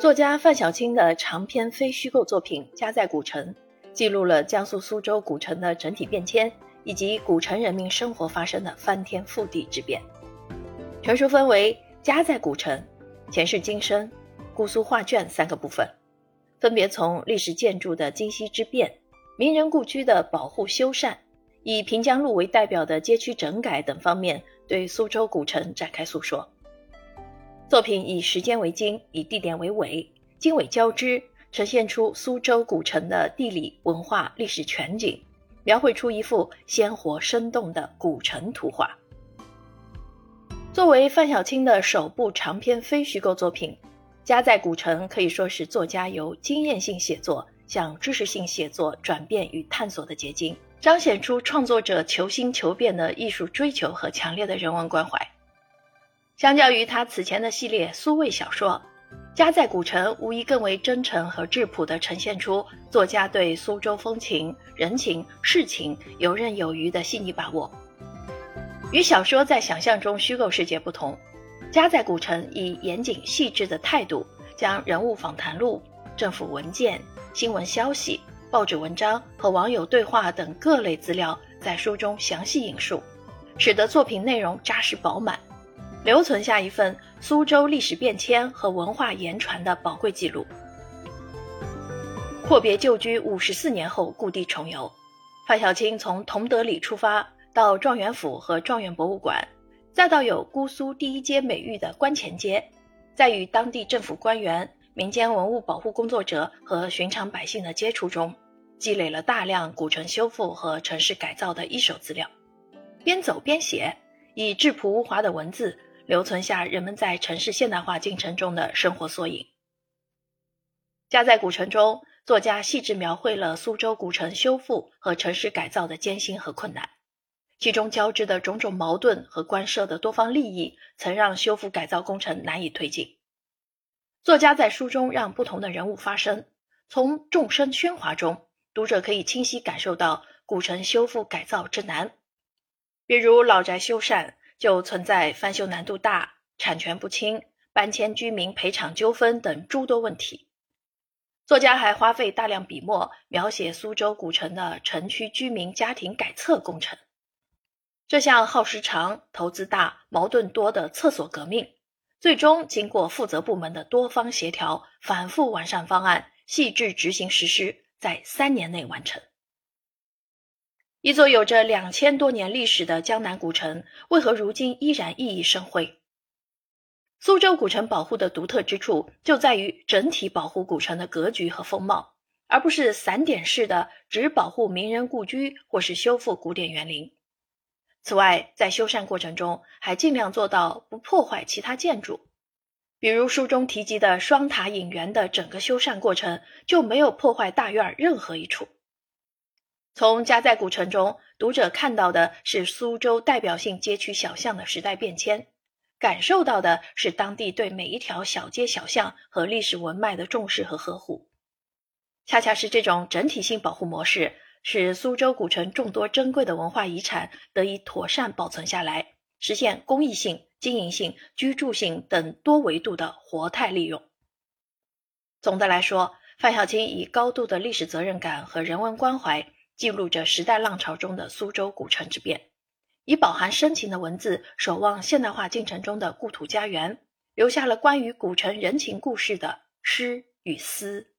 作家范小青的长篇非虚构作品《家在古城》，记录了江苏苏州古城的整体变迁，以及古城人民生活发生的翻天覆地之变。全书分为《家在古城》、前世今生、姑苏画卷三个部分，分别从历史建筑的今昔之变、名人故居的保护修缮，以平江路为代表的街区整改等方面，对苏州古城展开诉说。作品以时间为经，以地点为纬，经纬交织，呈现出苏州古城的地理、文化、历史全景，描绘出一幅鲜活生动的古城图画。作为范小青的首部长篇非虚构作品，《家在古城》可以说是作家由经验性写作向知识性写作转变与探索的结晶，彰显出创作者求新求变的艺术追求和强烈的人文关怀。相较于他此前的系列苏味小说，《家在古城》无疑更为真诚和质朴地呈现出作家对苏州风情、人情、事情游刃有余的细腻把握。与小说在想象中虚构世界不同，《家在古城》以严谨细致的态度，将人物访谈录、政府文件、新闻消息、报纸文章和网友对话等各类资料在书中详细引述，使得作品内容扎实饱满。留存下一份苏州历史变迁和文化言传的宝贵记录。阔别旧居五十四年后，故地重游，范小青从同德里出发，到状元府和状元博物馆，再到有“姑苏第一街”美誉的观前街，在与当地政府官员、民间文物保护工作者和寻常百姓的接触中，积累了大量古城修复和城市改造的一手资料。边走边写，以质朴无华的文字。留存下人们在城市现代化进程中的生活缩影。家在古城中，作家细致描绘了苏州古城修复和城市改造的艰辛和困难，其中交织的种种矛盾和关涉的多方利益，曾让修复改造工程难以推进。作家在书中让不同的人物发声，从众声喧哗中，读者可以清晰感受到古城修复改造之难，比如老宅修缮。就存在翻修难度大、产权不清、搬迁居民赔偿纠纷等诸多问题。作家还花费大量笔墨描写苏州古城的城区居民家庭改厕工程。这项耗时长、投资大、矛盾多的厕所革命，最终经过负责部门的多方协调、反复完善方案、细致执行实施，在三年内完成。一座有着两千多年历史的江南古城，为何如今依然熠熠生辉？苏州古城保护的独特之处就在于整体保护古城的格局和风貌，而不是散点式的只保护名人故居或是修复古典园林。此外，在修缮过程中还尽量做到不破坏其他建筑，比如书中提及的双塔影园的整个修缮过程就没有破坏大院任何一处。从家在古城中，读者看到的是苏州代表性街区小巷的时代变迁，感受到的是当地对每一条小街小巷和历史文脉的重视和呵护。恰恰是这种整体性保护模式，使苏州古城众多珍贵的文化遗产得以妥善保存下来，实现公益性、经营性、居住性等多维度的活态利用。总的来说，范小青以高度的历史责任感和人文关怀。记录着时代浪潮中的苏州古城之变，以饱含深情的文字守望现代化进程中的故土家园，留下了关于古城人情故事的诗与思。